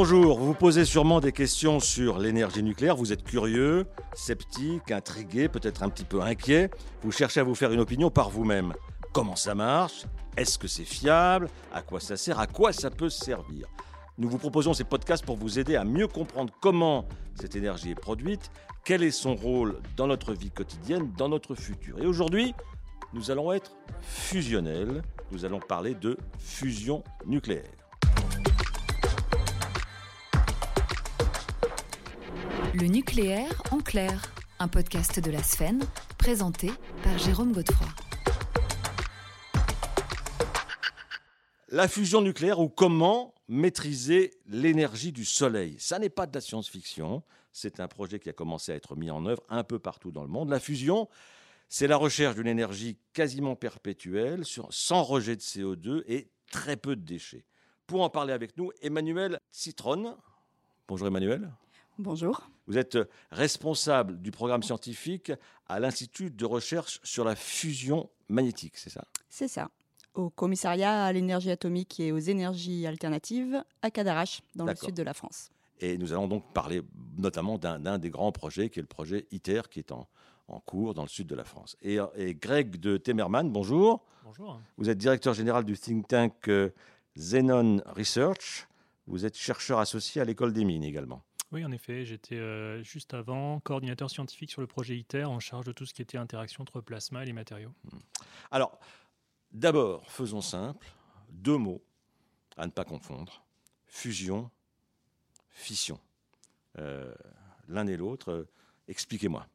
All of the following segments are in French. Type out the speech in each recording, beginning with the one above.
Bonjour, vous vous posez sûrement des questions sur l'énergie nucléaire, vous êtes curieux, sceptique, intrigué, peut-être un petit peu inquiet, vous cherchez à vous faire une opinion par vous-même. Comment ça marche? Est-ce que c'est fiable? À quoi ça sert? À quoi ça peut servir? Nous vous proposons ces podcasts pour vous aider à mieux comprendre comment cette énergie est produite, quel est son rôle dans notre vie quotidienne, dans notre futur. Et aujourd'hui, nous allons être fusionnels, nous allons parler de fusion nucléaire. Le nucléaire en clair, un podcast de la Sphène, présenté par Jérôme Godefroy. La fusion nucléaire ou comment maîtriser l'énergie du Soleil? Ça n'est pas de la science-fiction, c'est un projet qui a commencé à être mis en œuvre un peu partout dans le monde. La fusion, c'est la recherche d'une énergie quasiment perpétuelle, sans rejet de CO2 et très peu de déchets. Pour en parler avec nous, Emmanuel Citron. Bonjour Emmanuel. Bonjour. Vous êtes responsable du programme scientifique à l'Institut de recherche sur la fusion magnétique, c'est ça? C'est ça. Au commissariat à l'énergie atomique et aux énergies alternatives à Cadarache, dans le sud de la France. Et nous allons donc parler notamment d'un des grands projets qui est le projet ITER qui est en, cours dans le sud de la France. Et, Greg de Temerman, bonjour. Bonjour. Vous êtes directeur général du think tank euh, Xenon Research. Vous êtes chercheur associé à l'école des mines également. Oui, en effet, j'étais euh, juste avant coordinateur scientifique sur le projet ITER en charge de tout ce qui était interaction entre plasma et les matériaux. Hmm. Alors, d'abord, faisons simple, deux mots à ne pas confondre, fusion, fission. Euh, l'un et l'autre, euh, expliquez-moi.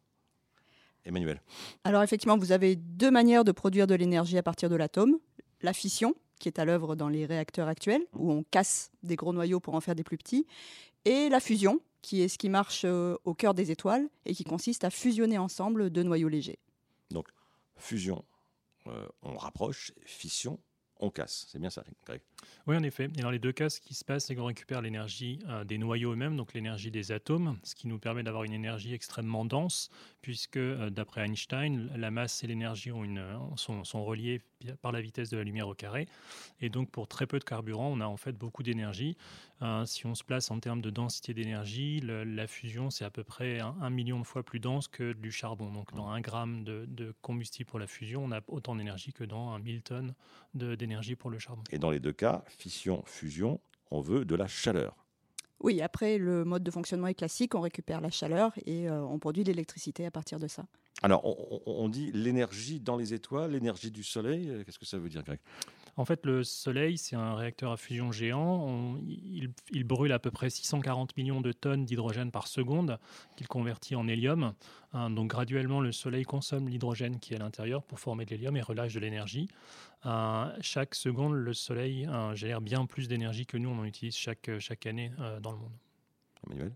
Emmanuel. Alors effectivement, vous avez deux manières de produire de l'énergie à partir de l'atome. La fission, qui est à l'œuvre dans les réacteurs actuels, où on casse des gros noyaux pour en faire des plus petits, et la fusion, qui est ce qui marche euh, au cœur des étoiles et qui consiste à fusionner ensemble deux noyaux légers. Donc, fusion, euh, on rapproche, fission, on casse. C'est bien ça, Greg? Oui, en effet. Et dans les deux cas, ce qui se passe, c'est qu'on récupère l'énergie euh, des noyaux eux-mêmes, donc l'énergie des atomes, ce qui nous permet d'avoir une énergie extrêmement dense, puisque d'après Einstein, la masse et l'énergie sont, sont reliées par la vitesse de la lumière au carré. Et donc, pour très peu de carburant, on a en fait beaucoup d'énergie. Euh, si on se place en termes de densité d'énergie, la fusion, c'est à peu près un, million de fois plus dense que du charbon. Donc, dans un gramme de, combustible pour la fusion, on a autant d'énergie que dans un 1000 tonnes d'énergie pour le charbon. Et dans les deux cas, fission, fusion, on veut de la chaleur. Oui, après, le mode de fonctionnement est classique, on récupère la chaleur et euh, on produit de l'électricité à partir de ça. Alors, on, dit l'énergie dans les étoiles, l'énergie du Soleil. Euh, qu'est-ce que ça veut dire, Greg? En fait, le Soleil, c'est un réacteur à fusion géant. il, brûle à peu près 640 millions de tonnes d'hydrogène par seconde qu'il convertit en hélium. Hein, donc, graduellement, le Soleil consomme l'hydrogène qui est à l'intérieur pour former de l'hélium et relâche de l'énergie. Euh, chaque seconde, le Soleil euh, génère bien plus d'énergie que nous, on en utilise chaque, chaque année dans le monde. Emmanuel?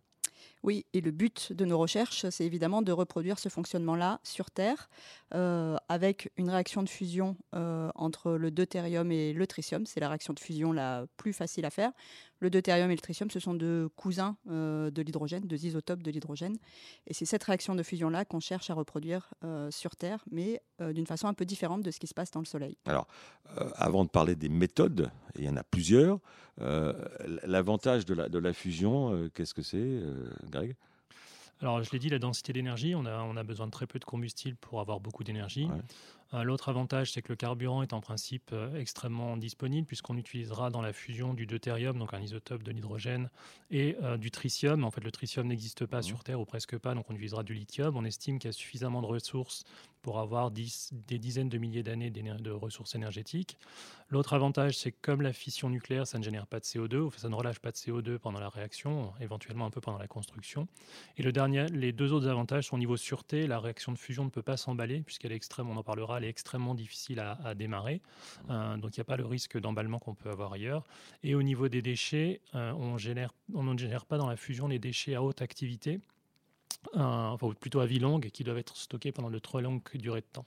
Oui, et le but de nos recherches, c'est évidemment de reproduire ce fonctionnement-là sur Terre euh, avec une réaction de fusion euh, entre le deutérium et le tritium. C'est la réaction de fusion la plus facile à faire. Le deutérium et le tritium, ce sont deux cousins euh, de l'hydrogène, deux isotopes de l'hydrogène. Et c'est cette réaction de fusion-là qu'on cherche à reproduire sur Terre, mais d'une façon un peu différente de ce qui se passe dans le Soleil. Alors, avant de parler des méthodes, il y en a plusieurs, l'avantage de la, de la fusion, qu'est-ce que c'est alors, je l'ai dit, la densité d'énergie, on a, on a besoin de très peu de combustible pour avoir beaucoup d'énergie. Euh, l'autre avantage, c'est que le carburant est en principe euh, extrêmement disponible puisqu'on utilisera dans la fusion du deutérium, donc un isotope de l'hydrogène, et euh, du tritium. En fait, le tritium n'existe pas mmh. sur Terre ou presque pas, donc on utilisera du lithium. On estime qu'il y a suffisamment de ressources pour avoir des dizaines de milliers d'années de ressources énergétiques. L'autre avantage, c'est que comme la fission nucléaire, ça ne génère pas de CO2, ça ne relâche pas de CO2 pendant la réaction, éventuellement un peu pendant la construction. Et le dernier, les deux autres avantages sont au niveau sûreté. La réaction de fusion ne peut pas s'emballer puisqu'elle est extrême, on en parlera elle est extrêmement difficile à, démarrer. Euh, donc il n'y a pas le risque d'emballement qu'on peut avoir ailleurs. Et au niveau des déchets, euh, on, génère, on ne génère pas dans la fusion les déchets à haute activité, euh, enfin, plutôt à vie longue, qui doivent être stockés pendant de trop longues durées de temps.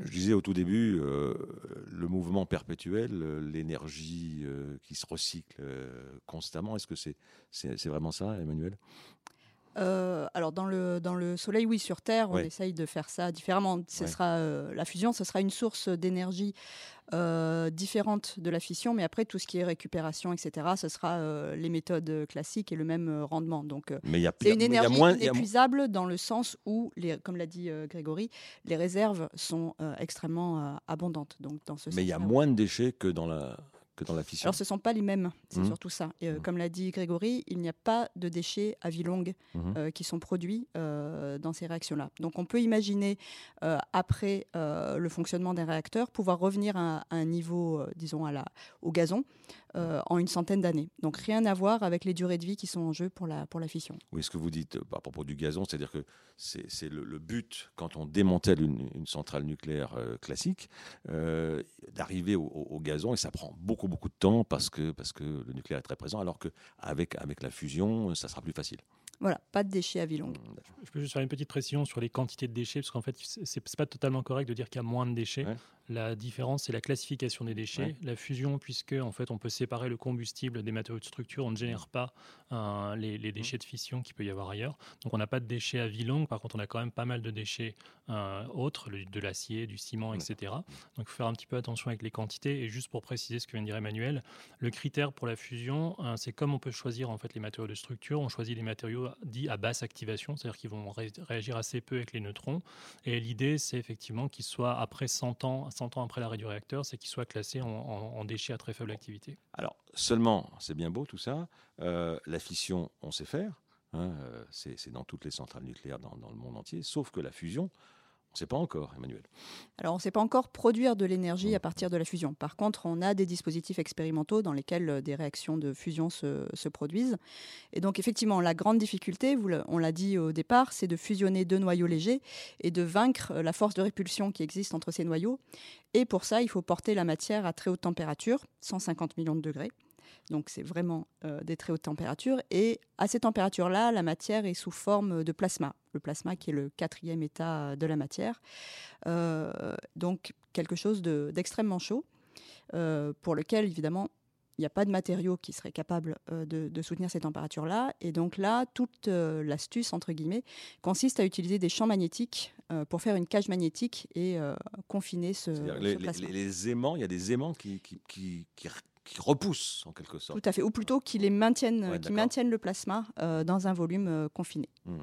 Je disais au tout début, le mouvement perpétuel, l'énergie qui se recycle constamment, est-ce que c'est c'est vraiment ça, Emmanuel? Alors dans le, dans le Soleil, oui, sur Terre, on essaye de faire ça différemment. Ce sera, la fusion, ce sera une source d'énergie euh, différente de la fission, mais après tout ce qui est récupération, etc., ce sera euh, les méthodes classiques et le même euh, rendement. Donc, c'est une énergie inépuisable dans le sens où, les, comme l'a dit Grégory, les réserves sont extrêmement abondantes. Donc, dans ce mais il y a moins de déchets que dans la dans la fission Alors, ce ne sont pas les mêmes, c'est mmh. surtout ça. Et, euh, mmh. Comme l'a dit Grégory, il n'y a pas de déchets à vie longue mmh. euh, qui sont produits euh, dans ces réactions-là. Donc, on peut imaginer, après le fonctionnement des réacteurs, pouvoir revenir à, un niveau, disons, à la, au gazon, euh, en une centaine d'années. Donc rien à voir avec les durées de vie qui sont en jeu pour la, pour la fission. Oui, ce que vous dites euh, à propos du gazon, c'est-à-dire que c'est le, but, quand on démantèle une, centrale nucléaire euh, classique, d'arriver au, gazon, et ça prend beaucoup, beaucoup de temps parce que, parce que le nucléaire est très présent, alors qu'avec avec la fusion, ça sera plus facile. Voilà, pas de déchets à vie longue. Je peux juste faire une petite précision sur les quantités de déchets, parce qu'en fait, c'est pas totalement correct de dire qu'il y a moins de déchets. La différence, c'est la classification des déchets. La fusion, puisque en fait, on peut séparer le combustible des matériaux de structure, on ne génère pas les, mmh. déchets de fission qu'il peut y avoir ailleurs. Donc, on n'a pas de déchets à vie longue. Par contre, on a quand même pas mal de déchets autres, de l'acier, du ciment, etc. Donc, il faut faire un petit peu attention avec les quantités. Et juste pour préciser ce que vient de dire Emmanuel, le critère pour la fusion, hein, c'est comme on peut choisir en fait les matériaux de structure. On choisit les matériaux dits à basse activation, c'est-à-dire qu'ils vont réagir assez peu avec les neutrons. Et l'idée, c'est effectivement qu'ils soient après 100 ans 100 ans après l'arrêt du réacteur, c'est qu'il soit classé en, déchets à très faible activité. Alors, seulement, c'est bien beau tout ça, euh, la fission, on sait faire, hein, euh, c'est dans toutes les centrales nucléaires dans, dans, le monde entier, sauf que la fusion, ne sait pas encore, Emmanuel. Alors, on ne sait pas encore produire de l'énergie à partir de la fusion. Par contre, on a des dispositifs expérimentaux dans lesquels euh, des réactions de fusion se, produisent. Et donc, effectivement, la grande difficulté, on l'a dit au départ, c'est de fusionner deux noyaux légers et de vaincre euh, la force de répulsion qui existe entre ces noyaux. Et pour ça, il faut porter la matière à très haute température, 150 millions de degrés. Donc c'est vraiment euh, des très hautes températures. Et à ces températures-là, la matière est sous forme de plasma. Le plasma qui est le quatrième état de la matière. Euh, donc quelque chose d'extrêmement chaud, euh, pour lequel évidemment il n'y a pas de matériaux qui seraient capables de, soutenir ces températures-là. Et donc là, toute l'astuce, entre guillemets, consiste à utiliser des champs magnétiques pour faire une cage magnétique et confiner ce. Les, aimants, il y a des aimants qui, qui, qui, qui repoussent en quelque sorte. Tout à fait, ou plutôt qui les maintiennent, qui maintiennent le plasma euh, dans un volume euh, confiné. Mmh.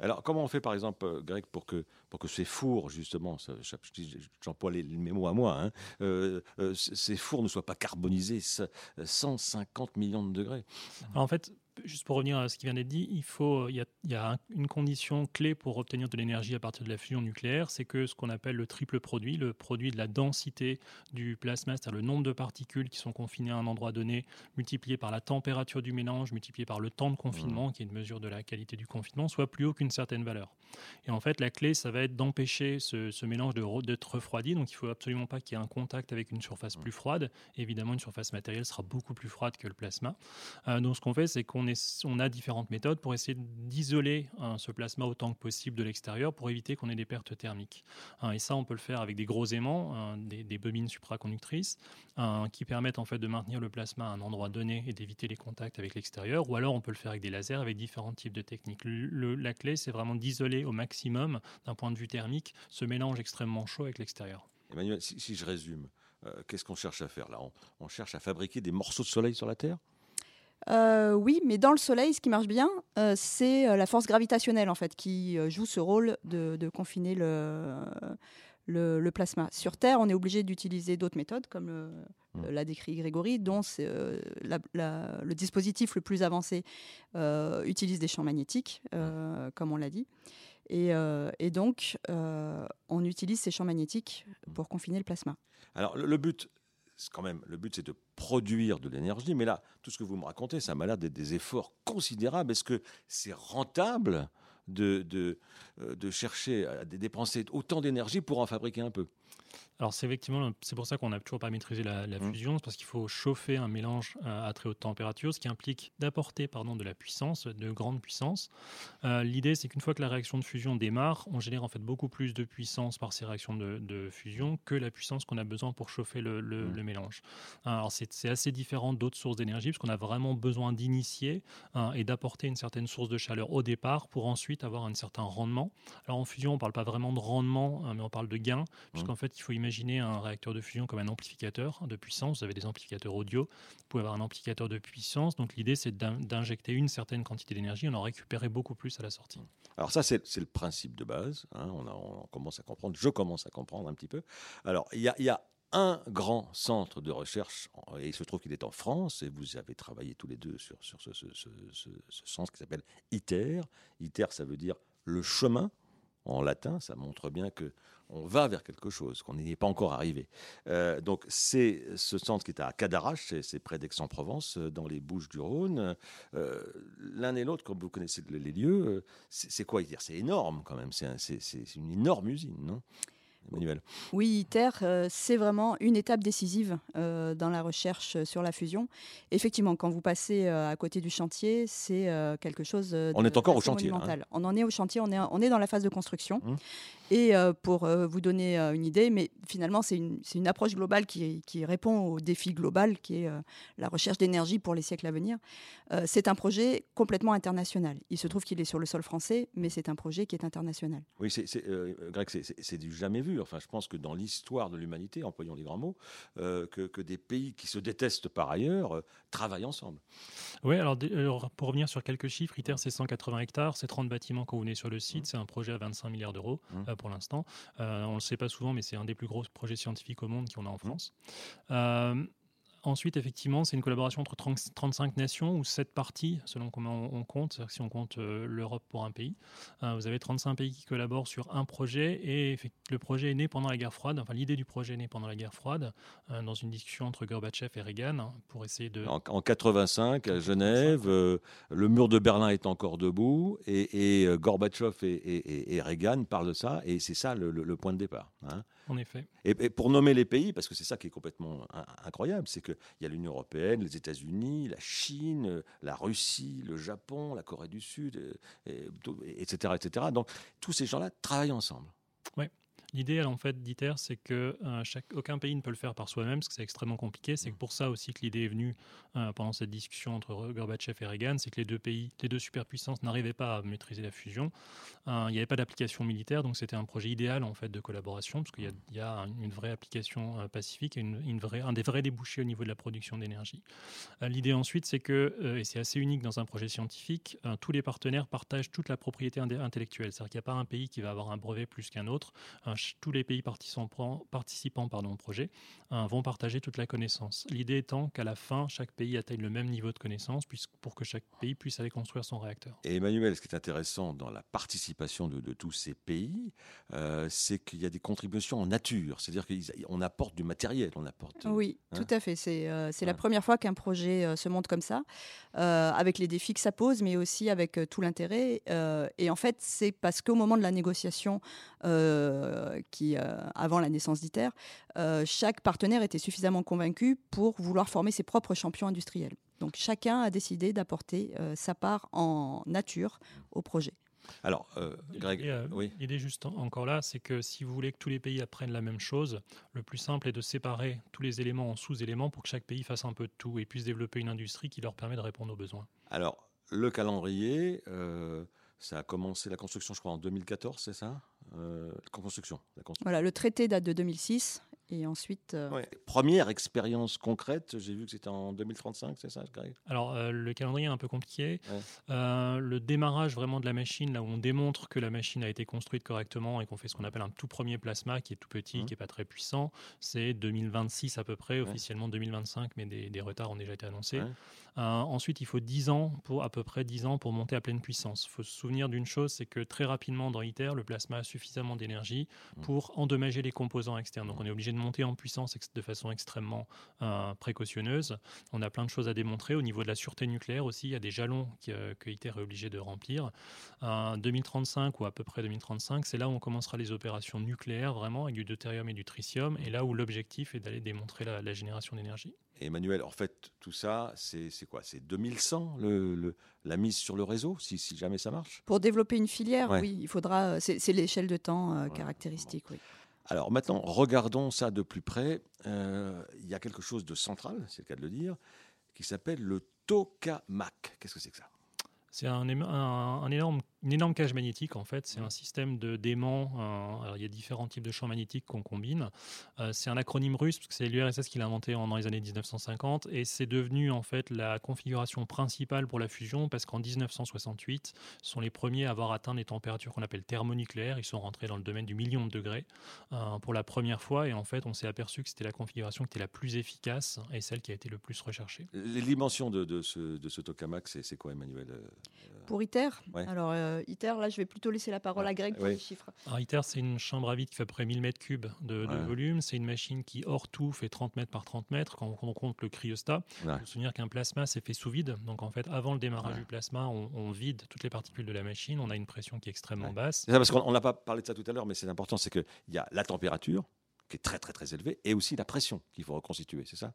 Alors, comment on fait par exemple, euh, Greg, pour que, pour que ces fours, justement, j'emploie les, les, mots à moi, hein, ces fours ne soient pas carbonisés 150 millions de degrés En fait, juste pour revenir à ce qui vient d'être dit, il, faut, il y a, une condition clé pour obtenir de l'énergie à partir de la fusion nucléaire, c'est que ce qu'on appelle le triple produit, le produit de la densité du plasma, c'est-à-dire le nombre de particules qui sont confinées à un endroit donné, multiplié par la température du mélange, multiplié par le temps de confinement, mmh. qui est une mesure de la qualité du confinement, soit plus haut qu'une certaine valeur. Et en fait, la clé, ça va être d'empêcher ce, mélange d'être refroidi. Donc, il ne faut absolument pas qu'il y ait un contact avec une surface plus froide. évidemment, une surface matérielle sera beaucoup plus froide que le plasma. Euh, donc, ce qu'on fait, c'est qu'on on a différentes méthodes pour essayer d'isoler hein, ce plasma autant que possible de l'extérieur pour éviter qu'on ait des pertes thermiques. Hein, et ça, on peut le faire avec des gros aimants, hein, des, bobines supraconductrices, qui permettent en fait de maintenir le plasma à un endroit donné et d'éviter les contacts avec l'extérieur. Ou alors, on peut le faire avec des lasers, avec différents types de techniques. la clé, c'est vraiment d'isoler au maximum, d'un point de vue thermique, ce mélange extrêmement chaud avec l'extérieur. Emmanuel, si, je résume, euh, qu'est-ce qu'on cherche à faire là? On, cherche à fabriquer des morceaux de soleil sur la Terre? Euh, oui, mais dans le Soleil, ce qui marche bien, euh, c'est la force gravitationnelle en fait qui joue ce rôle de, confiner le, le, plasma. Sur Terre, on est obligé d'utiliser d'autres méthodes, comme mmh. l'a décrit Grégory, dont le dispositif le plus avancé utilise des champs magnétiques, comme on l'a dit. Euh, et, donc, euh, on utilise ces champs magnétiques pour confiner le plasma. Alors, le, but, quand même, le but, c'est de produire de l'énergie. Mais là, tout ce que vous me racontez, ça m'a l'air d'être des efforts considérables. Est-ce que c'est rentable de, euh, de, chercher à dépenser autant d'énergie pour en fabriquer un peu? Alors c'est effectivement c'est pour ça qu'on n'a toujours pas maîtrisé la, mmh. fusion, parce qu'il faut chauffer un mélange euh, à très haute température, ce qui implique d'apporter pardon de la puissance, de grande puissance. Euh, l'idée c'est qu'une fois que la réaction de fusion démarre, on génère en fait beaucoup plus de puissance par ces réactions de, fusion que la puissance qu'on a besoin pour chauffer le, mmh. mélange. Alors c'est assez différent d'autres sources d'énergie, parce qu'on a vraiment besoin d'initier hein, et d'apporter une certaine source de chaleur au départ pour ensuite avoir un certain rendement. Alors en fusion on parle pas vraiment de rendement, hein, mais on parle de gain, puisqu'en mmh. fait il faut imaginer imaginez un réacteur de fusion comme un amplificateur de puissance. Vous avez des amplificateurs audio, vous pouvez avoir un amplificateur de puissance. Donc l'idée, c'est d'injecter une certaine quantité d'énergie, on en récupérer beaucoup plus à la sortie. Alors ça, c'est le principe de base. Hein. On, commence à comprendre, je commence à comprendre un petit peu. Alors, il y a, un grand centre de recherche, et il se trouve qu'il est en France, et vous avez travaillé tous les deux sur, sur ce, ce centre qui s'appelle ITER. ITER, ça veut dire le chemin en latin, ça montre bien que on va vers quelque chose, qu'on n'y est pas encore arrivé. Euh, donc c'est ce centre qui est à Cadarache, c'est près d'Aix-en-Provence, euh, dans les Bouches-du-Rhône. Euh, l'un et l'autre, comme vous connaissez les lieux, c'est quoi dire? C'est énorme quand même, c'est une énorme usine, non? Oui, ITER, euh, c'est vraiment une étape décisive euh, dans la recherche sur la fusion. Effectivement, quand vous passez euh, à côté du chantier, c'est quelque chose de On est encore au chantier. Hein. On en est au chantier, on est, on est dans la phase de construction. Mmh. Et euh, pour euh, vous donner euh, une idée, mais finalement, c'est une, une, approche globale qui, qui, répond au défi global qui est la recherche d'énergie pour les siècles à venir. c'est un projet complètement international. Il se trouve qu'il est sur le sol français, mais c'est un projet qui est international. Oui, c'est, Greg, c'est du jamais vu. Enfin, je pense que dans l'histoire de l'humanité, employons les grands mots, que, que, des pays qui se détestent par ailleurs travaillent ensemble. Oui, alors, pour revenir sur quelques chiffres, ITER, c'est 180 hectares, c'est 30 bâtiments quand vous venez sur le site, mmh. c'est un projet à 25 milliards d'euros. Mmh pour l'instant. Euh, on ne le sait pas souvent, mais c'est un des plus gros projets scientifiques au monde qu'on a en mmh. France. Euh, Ensuite, effectivement, c'est une collaboration entre 35 nations ou 7 parties, selon comment on compte. Si on compte euh, l'Europe pour un pays, euh, vous avez 35 pays qui collaborent sur un projet et le projet est né pendant la guerre froide. Enfin, l'idée du projet est née pendant la guerre froide, euh, dans une discussion entre Gorbatchev et Reagan hein, pour essayer de. En, 85 à Genève, le mur de Berlin est encore debout et, Gorbatchev et, Reagan parlent de ça et c'est ça le, point de départ. Hein. En effet. Et, pour nommer les pays, parce que c'est ça qui est complètement incroyable, c'est qu'il y a l'Union européenne, les États-Unis, la Chine, la Russie, le Japon, la Corée du Sud, etc., etc. Donc tous ces gens-là travaillent ensemble. Oui. L'idée, en fait, d'ITER, c'est que euh, chaque, aucun pays ne peut le faire par soi-même, parce que c'est extrêmement compliqué. C'est pour ça aussi que l'idée est venue euh, pendant cette discussion entre Gorbatchev et Reagan, c'est que les deux pays, les deux superpuissances n'arrivaient pas à maîtriser la fusion. Euh, il n'y avait pas d'application militaire, donc c'était un projet idéal en fait de collaboration, parce qu'il y, a une vraie application pacifique et une, vraie, un des vrais débouchés au niveau de la production d'énergie. L'idée ensuite, c'est que, et c'est assez unique dans un projet scientifique, tous les partenaires partagent toute la propriété intellectuelle. C'est-à-dire qu'il n'y a pas un pays qui va avoir un brevet plus qu'un autre tous les pays participants, participants pardon, au projet vont partager toute la connaissance. L'idée étant qu'à la fin, chaque pays atteigne le même niveau de connaissance pour que chaque pays puisse aller construire son réacteur. Et Emmanuel, ce qui est intéressant dans la participation de, tous ces pays, euh, c'est qu'il y a des contributions en nature, c'est-à-dire qu'on apporte du matériel, on apporte. Oui, hein tout à fait. C'est euh, la première fois qu'un projet euh, se monte comme ça, avec les défis que ça pose, mais aussi avec tout l'intérêt. et en fait, c'est parce qu'au moment de la négociation qui, euh, avant la naissance d'ITER, euh, chaque partenaire était suffisamment convaincu pour vouloir former ses propres champions industriels. Donc chacun a décidé d'apporter euh, sa part en nature au projet. Alors, Greg, oui. L'idée juste encore là, c'est que si vous voulez que tous les pays apprennent la même chose, le plus simple est de séparer tous les éléments en sous-éléments pour que chaque pays fasse un peu de tout et puisse développer une industrie qui leur permet de répondre aux besoins. Alors, le calendrier, ça a commencé la construction, je crois, en 2014, c'est ça? Euh, construction, la construction. Voilà, le traité date de 2006. Et ensuite. Euh, première expérience concrète, j'ai vu que c'était en 2035, c'est ça, Alors, euh, le calendrier est un peu compliqué. le démarrage vraiment de la machine, là où on démontre que la machine a été construite correctement et qu'on fait ce qu'on appelle un tout premier plasma qui est tout petit, mmh. qui n'est pas très puissant, c'est 2026 à peu près, officiellement 2025, mais des, des, retards ont déjà été annoncés. Euh, ensuite, il faut 10 ans, pour, à peu près 10 ans, pour monter à pleine puissance. Il faut se souvenir d'une chose, c'est que très rapidement dans ITER, le plasma a suffisamment d'énergie mmh. pour endommager les composants externes. Donc on est obligé de une montée en puissance de façon extrêmement précautionneuse. On a plein de choses à démontrer. Au niveau de la sûreté nucléaire aussi, il y a des jalons que ITER est obligé de remplir. 2035 ou à peu près 2035, c'est là où on commencera les opérations nucléaires vraiment avec du deutérium et du tritium, et là où l'objectif est d'aller démontrer la, génération d'énergie. Emmanuel, en fait, tout ça, c'est quoi? C'est 2100 le, la mise sur le réseau, si, si, jamais ça marche? Pour développer une filière, oui, il faudra. C'est l'échelle de temps euh, caractéristique, oui. Alors maintenant, regardons ça de plus près. Euh, il y a quelque chose de central, c'est le cas de le dire, qui s'appelle le tokamak. Qu'est-ce que c'est que ça? C'est un, un, énorme une énorme cage magnétique, en fait, c'est un système de d'aimants. alors, il y a différents types de champs magnétiques qu'on combine. Euh, c'est un acronyme russe, parce que c'est l'URSS qui l'a inventé dans les années 1950, et c'est devenu en fait la configuration principale pour la fusion, parce qu'en 1968, ce sont les premiers à avoir atteint des températures qu'on appelle thermonucléaires. Ils sont rentrés dans le domaine du million de degrés euh, pour la première fois, et en fait, on s'est aperçu que c'était la configuration qui était la plus efficace et celle qui a été le plus recherchée. Les dimensions de, de ce, de ce tokamak, c'est quoi, Emmanuel euh, Pour ITER? Alors, euh, ITER, là, je vais plutôt laisser la parole à Greg pour les chiffres. Alors, ITER, c'est une chambre à vide qui fait à peu près 1000 mètres cubes de, volume. C'est une machine qui, hors tout, fait 30 mètres par 30 mètres quand on compte le cryostat. Il faut se souvenir qu'un plasma, c'est fait sous vide. Donc, en fait, avant le démarrage du plasma, on, vide toutes les particules de la machine. On a une pression qui est extrêmement basse. C'est ça, parce qu'on n'a pas parlé de ça tout à l'heure, mais c'est important, c'est qu'il y a la température, qui est très très très élevé, et aussi la pression qu'il faut reconstituer, c'est ça?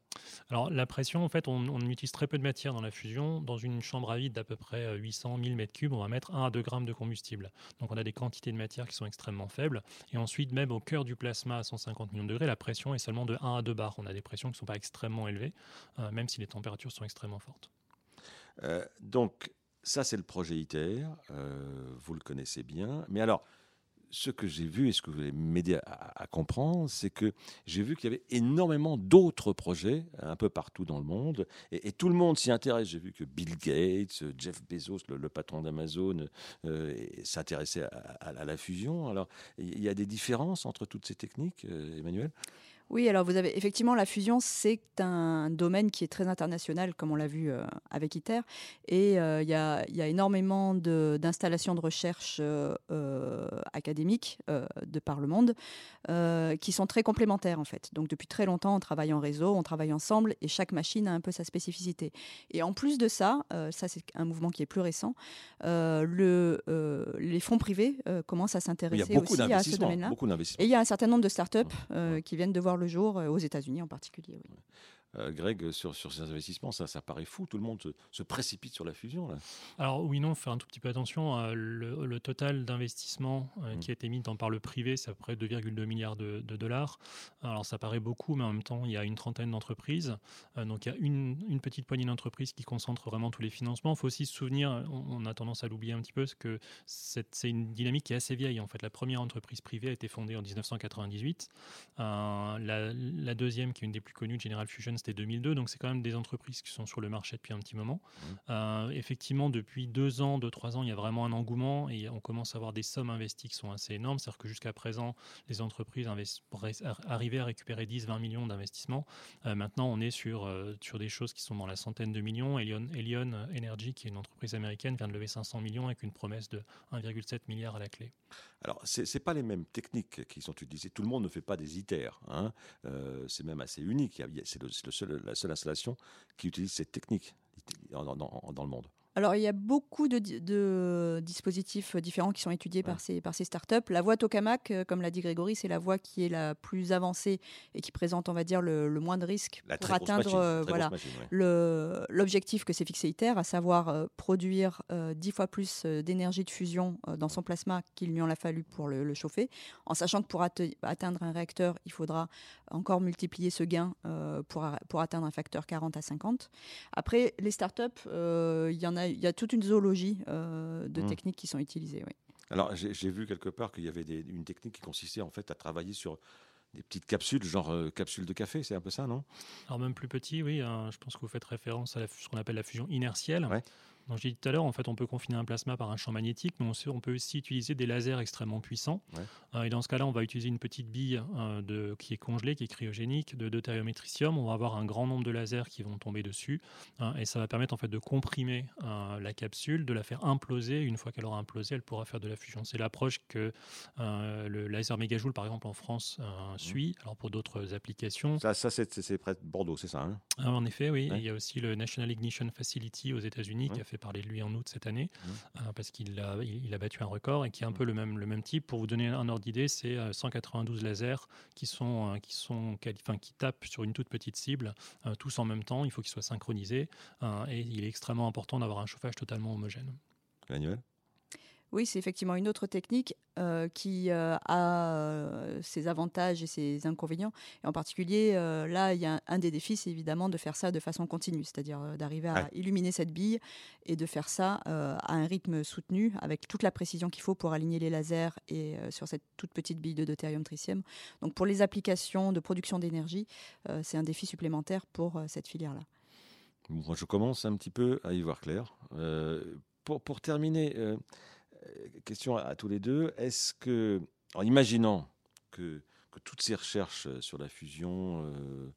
Alors la pression, en fait, on, utilise très peu de matière dans la fusion. Dans une chambre à vide d'à peu près 800 1000 m3, on va mettre 1 à 2 grammes de combustible. Donc on a des quantités de matière qui sont extrêmement faibles. Et ensuite, même au cœur du plasma à 150 millions de degrés, la pression est seulement de 1 à 2 bars. On a des pressions qui ne sont pas extrêmement élevées, euh, même si les températures sont extrêmement fortes. Euh, donc ça, c'est le projet ITER. Euh, vous le connaissez bien. Mais alors, ce que j'ai vu et ce que vous allez m'aider à, comprendre, c'est que j'ai vu qu'il y avait énormément d'autres projets un peu partout dans le monde et, tout le monde s'y intéresse. J'ai vu que Bill Gates, Jeff Bezos, le, patron d'Amazon, euh, s'intéressait à, la fusion. Alors, il y a des différences entre toutes ces techniques, euh, Emmanuel? Oui, alors vous avez effectivement la fusion, c'est un domaine qui est très international, comme on l'a vu euh, avec ITER, et euh, il y, a, énormément d'installations de, recherche euh, académiques de par le monde qui sont très complémentaires en fait. Donc depuis très longtemps, on travaille en réseau, on travaille ensemble, et chaque machine a un peu sa spécificité. Et en plus de ça, ça c'est un mouvement qui est plus récent, le, les fonds privés commencent à s'intéresser aussi à ce domaine-là. Et il y a un certain nombre de startups qui viennent de voir le jour euh, aux États-Unis en particulier. Euh, Greg, sur, sur ces investissements, ça, ça paraît fou. Tout le monde se, précipite sur la fusion. Là. Alors oui, non, faire un tout petit peu attention. Euh, le, total d'investissement euh, mm. qui a été mis dans, par le privé, c'est à peu près 2,2 milliards de, dollars. Alors ça paraît beaucoup, mais en même temps, il y a une trentaine d'entreprises. donc il y a une, une petite poignée d'entreprises qui concentrent vraiment tous les financements. Il faut aussi se souvenir, on, a tendance à l'oublier un petit peu, que c'est une dynamique qui est assez vieille. En fait, la première entreprise privée a été fondée en 1998. la, la, deuxième, qui est une des plus connues, General Fusion, c'était 2002, donc c'est quand même des entreprises qui sont sur le marché depuis un petit moment. Mmh. Euh, effectivement, depuis deux ans, deux, trois ans, il y a vraiment un engouement et on commence à avoir des sommes investies qui sont assez énormes. C'est-à-dire que jusqu'à présent, les entreprises arrivaient à récupérer 10, 20 millions d'investissements. Euh, maintenant, on est sur, euh, sur des choses qui sont dans la centaine de millions. Elion, Elion Energy, qui est une entreprise américaine, vient de lever 500 millions avec une promesse de 1,7 milliard à la clé. Alors, ce n'est pas les mêmes techniques qui sont utilisées. Tout le monde ne fait pas des ITER. Hein. c'est même assez unique. C'est le, la seule installation qui utilise cette technique dans le monde. Alors, il y a beaucoup de, dispositifs différents qui sont étudiés par, ces, par ces startups. La voie Tokamak, euh, comme l'a dit Grégory, c'est la voie qui est la plus avancée et qui présente, on va dire, le, moins de risques pour atteindre euh, voilà, l'objectif que s'est fixé ITER, à savoir euh, produire dix fois plus d'énergie de fusion dans son plasma qu'il lui en a fallu pour le, chauffer, en sachant que pour atteindre un réacteur, il faudra encore multiplier ce gain pour, pour atteindre un facteur 40 à 50. Après, les startups, il y en a il y a toute une zoologie euh, de mmh. techniques qui sont utilisées. Oui. Alors, j'ai vu quelque part qu'il y avait une technique qui consistait en fait à travailler sur des petites capsules, genre euh, capsules de café, c'est un peu ça, non? Alors même plus petit, oui. Hein, je pense que vous faites référence à ce qu'on appelle la fusion inertielle. Donc, j'ai dit tout à l'heure, en fait, on peut confiner un plasma par un champ magnétique, mais on, peut aussi utiliser des lasers extrêmement puissants. et dans ce cas-là, on va utiliser une petite bille de, qui est congelée, qui est cryogénique, de deutériométricium. On va avoir un grand nombre de lasers qui vont tomber dessus hein, et ça va permettre en fait de comprimer la capsule, de la faire imploser. Une fois qu'elle aura implosé, elle pourra faire de la fusion. C'est l'approche que le laser mégajoule, par exemple, en France, suit. Alors pour d'autres applications. Ça, ça c'est près de Bordeaux, c'est ça hein? Ah, En effet, oui. Il y a aussi le National Ignition Facility aux États-Unis qui a fait parler de lui en août cette année mmh. parce qu'il a, il, a battu un record et qui est un mmh. peu le même, le même type. Pour vous donner un ordre d'idée, c'est 192 lasers qui, sont, qui, sont, enfin, qui tapent sur une toute petite cible, tous en même temps. Il faut qu'ils soient synchronisés et il est extrêmement important d'avoir un chauffage totalement homogène. Manuel oui, c'est effectivement une autre technique euh, qui euh, a euh, ses avantages et ses inconvénients. Et en particulier, là, il y a un, des défis, c'est évidemment de faire ça de façon continue, c'est-à-dire d'arriver à illuminer cette bille et de faire ça à un rythme soutenu, avec toute la précision qu'il faut pour aligner les lasers et sur cette toute petite bille de deutérium tritium. Donc pour les applications de production d'énergie, c'est un défi supplémentaire pour cette filière-là. Moi, je commence un petit peu à y voir clair. pour, pour terminer question à, tous les deux. Est-ce que, en imaginant que, que, toutes ces recherches sur la fusion euh,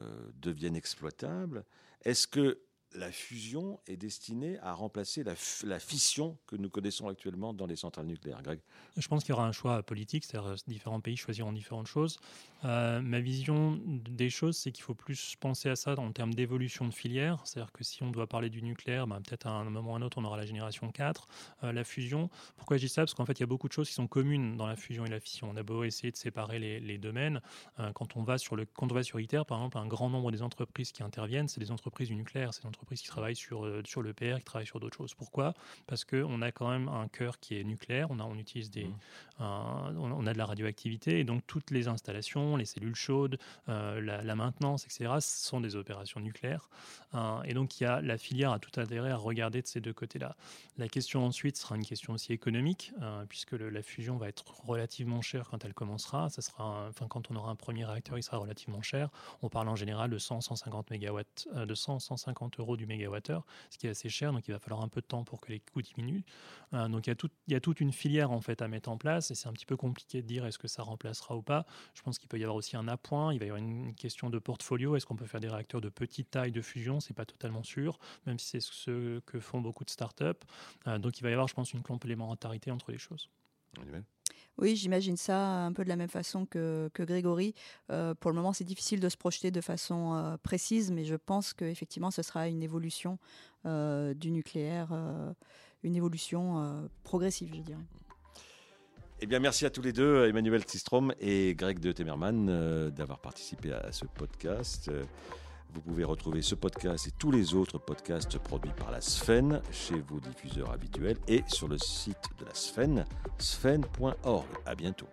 euh, deviennent exploitables, est-ce que la fusion est destinée à remplacer la, fission que nous connaissons actuellement dans les centrales nucléaires. Greg? Je pense qu'il y aura un choix politique, c'est-à-dire différents pays choisiront différentes choses. Euh, ma vision des choses, c'est qu'il faut plus penser à ça en termes d'évolution de filière. C'est-à-dire que si on doit parler du nucléaire, ben, peut-être à un moment ou à un autre, on aura la génération 4, euh, la fusion. Pourquoi je dis ça? Parce qu'en fait, il y a beaucoup de choses qui sont communes dans la fusion et la fission. On a beau essayer de séparer les, domaines. Euh, quand, on va sur le, quand on va sur ITER, par exemple, un grand nombre des entreprises qui interviennent, c'est des entreprises du nucléaire, c'est des entreprises qui travaillent sur, sur le PR, qui travaillent sur d'autres choses. Pourquoi? Parce qu'on a quand même un cœur qui est nucléaire, on, a, on utilise des, mmh. on a de la radioactivité, et donc toutes les installations, les cellules chaude, euh, la, maintenance, etc., ce sont des opérations nucléaires. Hein. et donc, il y a, la filière a tout intérêt à regarder de ces deux côtés-là. La question ensuite sera une question aussi économique, puisque la fusion va être relativement chère quand elle commencera. Ça sera, enfin, quand on aura un premier réacteur, il sera relativement cher. On parle en général de 100-150 mégawatts, euh, de 100-150 euros du mégawattheure, ce qui est assez cher. Donc, il va falloir un peu de temps pour que les coûts diminuent. Euh, donc, il y, a toute une filière en fait à mettre en place, et c'est un petit peu compliqué de dire est-ce que ça remplacera ou pas. Je pense qu'il peut y avoir aussi un un appoint, il va y avoir une question de portfolio. Est-ce qu'on peut faire des réacteurs de petite taille de fusion C'est pas totalement sûr, même si c'est ce que font beaucoup de startups. Euh, donc il va y avoir, je pense, une complémentarité entre les choses. Oui, j'imagine ça un peu de la même façon que, Grégory. Euh, pour le moment, c'est difficile de se projeter de façon euh, précise, mais je pense qu'effectivement, ce sera une évolution du nucléaire, une évolution progressive, je dirais. Eh bien, merci à tous les deux, Emmanuel Tistrom et Greg de Temerman, euh, d'avoir participé à ce podcast. Vous pouvez retrouver ce podcast et tous les autres podcasts produits par la Sfen chez vos diffuseurs habituels et sur le site de la Sfen, sfen.org. À bientôt.